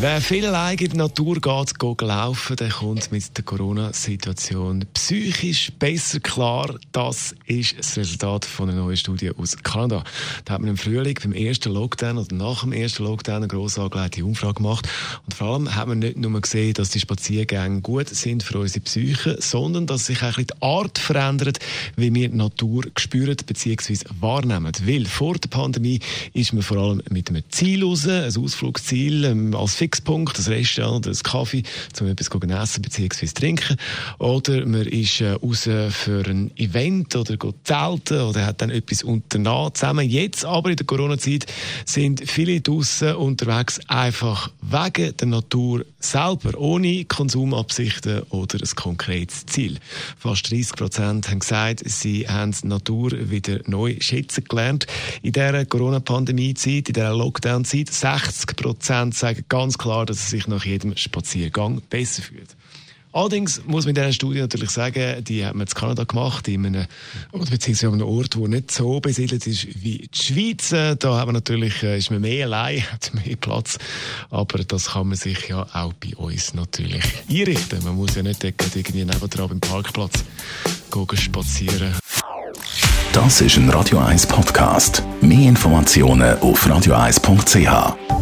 Wer viel allein in die Natur geht, geht laufen, der kommt mit der Corona-Situation psychisch besser klar. Das ist das Resultat von einer neuen Studie aus Kanada. Da hat man im Frühling beim ersten Lockdown oder nach dem ersten Lockdown eine gross angelegte Umfrage gemacht. Und vor allem hat man nicht nur gesehen, dass die Spaziergänge gut sind für unsere Psyche, sondern dass sich auch die Art verändert, wie wir die Natur spüren bzw. wahrnehmen. Weil vor der Pandemie ist man vor allem mit einem Ziel raus, ein Ausflugsziel ähm, als Fixpunkt, ein Restaurant ein Kaffee, um etwas zu essen bzw. trinken. Oder man ist äh, raus für ein Event oder geht zelten oder hat dann etwas unternommen zusammen. Jetzt aber in der Corona-Zeit sind viele draußen unterwegs einfach wegen der Natur selber, ohne Konsumabsichten oder ein konkretes Ziel. Fast 30 Prozent haben gesagt, sie haben die Natur wieder neu schätzen gelernt. In dieser Corona-Pandemie-Zeit, in dieser Lockdown-Zeit, 60 Prozent sagen ganz ganz klar, dass er sich nach jedem Spaziergang besser fühlt. Allerdings muss man in dieser Studie natürlich sagen, die hat man in Kanada gemacht, in einem, beziehungsweise an einem Ort, der nicht so besiedelt ist wie die Schweiz. Da haben wir natürlich, äh, ist man mehr allein, hat mehr Platz. Aber das kann man sich ja auch bei uns natürlich einrichten. Man muss ja nicht irgendwie nebendran beim Parkplatz gehen spazieren. Das ist ein Radio 1 Podcast. Mehr Informationen auf radio1.ch.